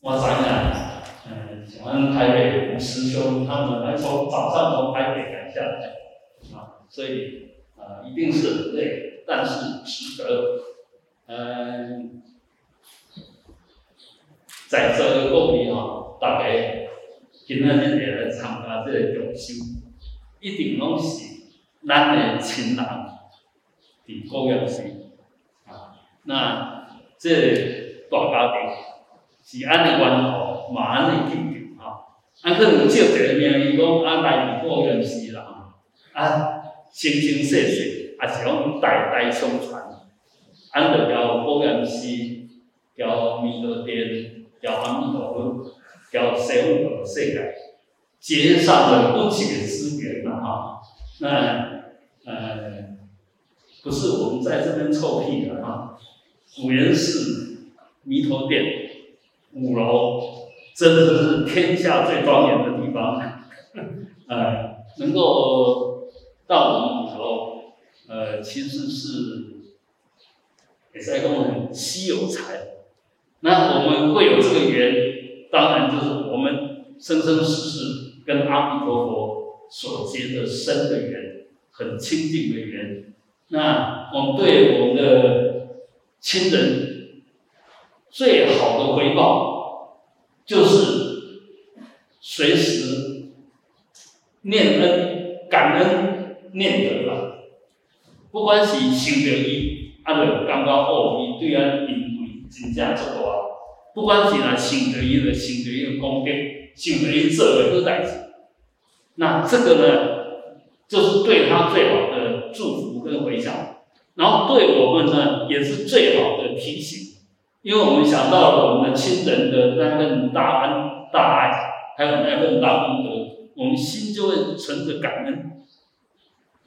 我想想，嗯，像台北吴师兄他们还从早上从台北赶下来，啊，所以啊一定是很累，但是值得。嗯，在这个各位啊，大概今仔日来参加这个游修，一定拢是咱的亲人伫高阳市啊，那这大家庭。是安尼关吼，嘛安尼紧张吼，啊可能借一个名义讲啊来自高雄市人，啊生生世世也是讲代代相传，安着交高雄市，交弥陀殿，交阿弥陀佛，交西方的世界，结上了不解之缘呐哈。那呃，不是我们在这边臭屁的哈，五原寺弥陀殿。五楼真的是天下最庄严的地方，呃，能够到我们五楼，呃，其实是也是一个很稀有财。那我们会有这个缘，当然就是我们生生世世跟阿弥陀佛所结的深的缘，很亲近的缘。那我们对我们的亲人。最好的回报就是随时念恩、感恩、念德了。不管是行得伊，啊，就刚刚好，伊对咱因为真正做大。不管是哪行得伊的行得伊的功德，行得伊做的好代志，那这个呢，就是对他最好的祝福跟回响。然后对我们呢，也是最好的提醒。因为我们想到了我们的亲人的那份大恩大爱，还有那份大功德，我们心就会存着感恩。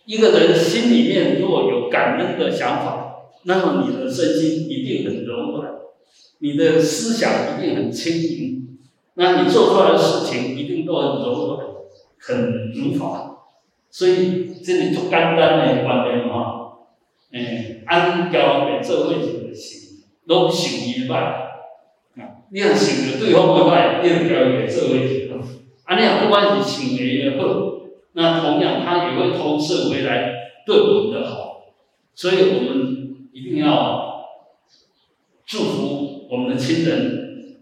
一个人心里面如果有感恩的想法，那么你的身心一定很柔软，你的思想一定很轻盈，那你做出来的事情一定都很柔软，很如法。所以这里做简单的观念哈，嗯，安交给社会主义心。拢想伊歹，啊！你若想着对方个歹，你就交伊做伙去。啊，你若不管是想伊个好，那同样他也会投射回来对我们的好。所以我们一定要祝福我们的亲人，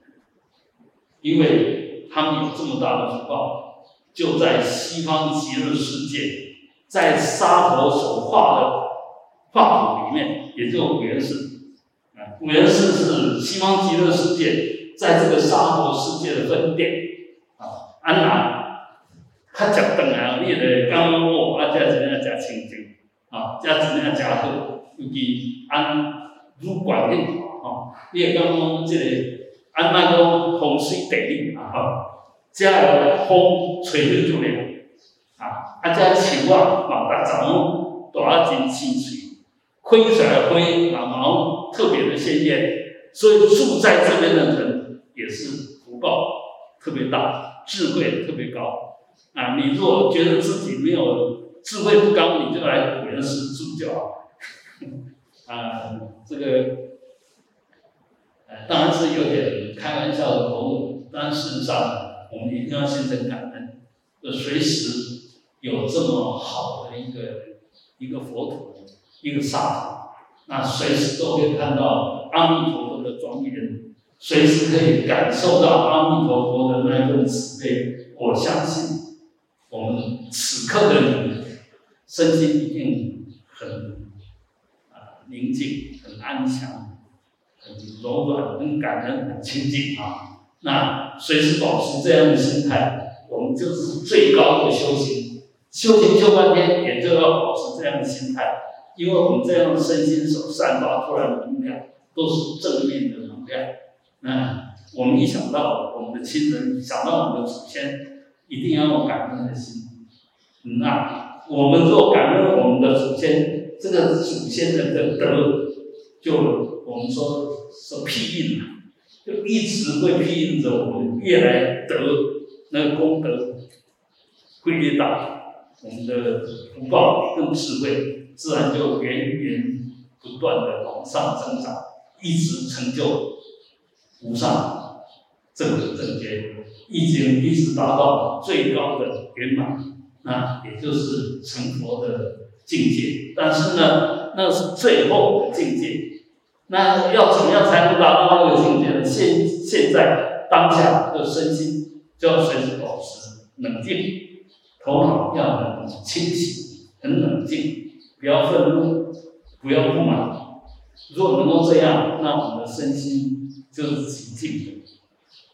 因为他们有这么大的福报，就在西方极乐世界，在沙佛所画的画图里面，也就原始。五原寺是西方极乐世界在这个沙佛世界的分店。啊，安那，较食顿啊，你个感觉哦，啊，这真正真清净啊，这真正真好，尤其安如观念吼，你会感觉这个安那个风水地理啊，吼，这个风吹得出来啊，啊，这树啊，嘛，逐丛大真青翠。挥出来的灰，啊毛特别的鲜艳，所以住在这边的人也是福报特别大，智慧特别高。啊，你如果觉得自己没有智慧不高，你就来古人寺住就好。啊，这个，呃，当然是有点开玩笑的口吻，但事实上，我们一定要心生感恩，就随时有这么好的一个一个佛土。一个刹土，那随时都会看到阿弥陀佛的庄严，随时可以感受到阿弥陀佛的那份慈悲。我相信，我们此刻的你，身心一定很啊宁静、很安详、很柔软、很感恩、很清净啊。那随时保持这样的心态，我们就是最高的修行。修行修半天，也就要保持这样的心态。因为我们这样的身心所散发出来的能量都是正面的能量，那我们一想到我们的亲人，想到我们的祖先，一定要有感恩的心。那我们若感恩我们的祖先，这个祖先的的德，就我们说说庇荫就一直会庇荫着我们，越来德那个功德会越大，我们的福报更智慧。自然就源源不断的往上增长，一直成就无上。正等正觉，已经一直达到最高的圆满，那也就是成佛的境界。但是呢，那是最后的境界。那要怎么样才能达到那个境界呢？现现在当下的身心就要随时保持冷静，头脑要很清醒、很冷静，不要愤怒，不要不满。如果能够这样，那我们的身心就是极静的。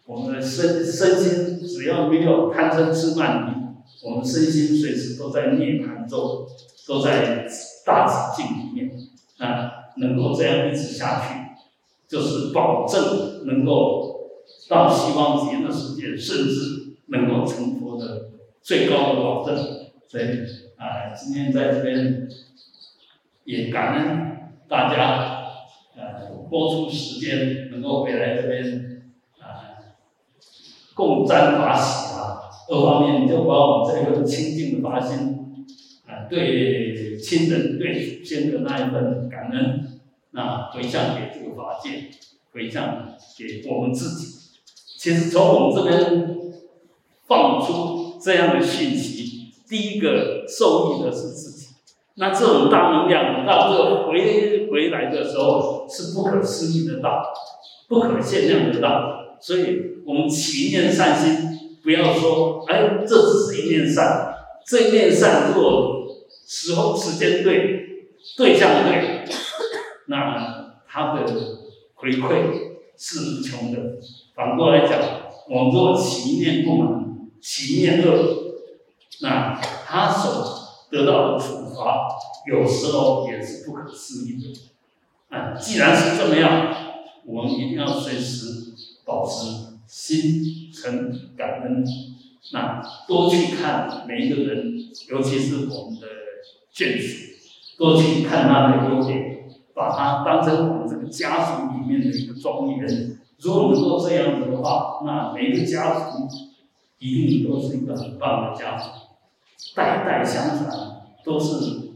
我们的身身心只要没有贪嗔痴慢疑，我们身心随时都在涅槃中，都在大寂静里面啊。能够这样一直下去，就是保证能够到西方极乐世界，甚至能够成佛的最高的保证。所以啊，今天在这边也感恩大家，呃，播出时间能够回来这边啊，共沾法喜啊。二方面就把我们这个清净的发心啊，对亲人、对祖先的那一份感恩。那回向给这个法界，回向给我们自己。其实从我们这边放出这样的讯息，第一个受益的是自己。那这种大能量到这回回来的时候，是不可思议的大，不可限量的大。所以我们起念善心，不要说哎，这只是一念善，这一念善如果时候时间对，对象对。那他的回馈是无穷的。反过来讲，我们若起念不满，起念恶，那他所得到的处罚，有时候也是不可思议的。啊，既然是这么样，我们一定要随时保持心存感恩。那多去看每一个人，尤其是我们的眷属，多去看他的优点。把他当成我们这个家族里面的一个庄人，如果能够这样子的话，那每个家族一定都是一个很棒的家族，代代相传，都是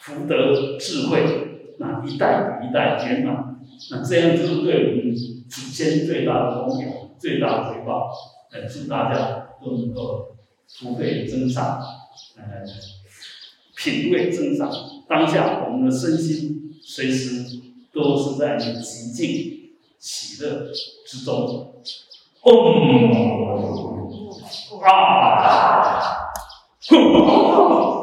福德智慧，那一代比一代圆满，那这样就是对我们祖先最大的供养，最大的回报。呃，祝大家都能够福慧增长，呃，品味增长。当下我们的身心随时都是在极静喜乐之中。嗡啊，Oh!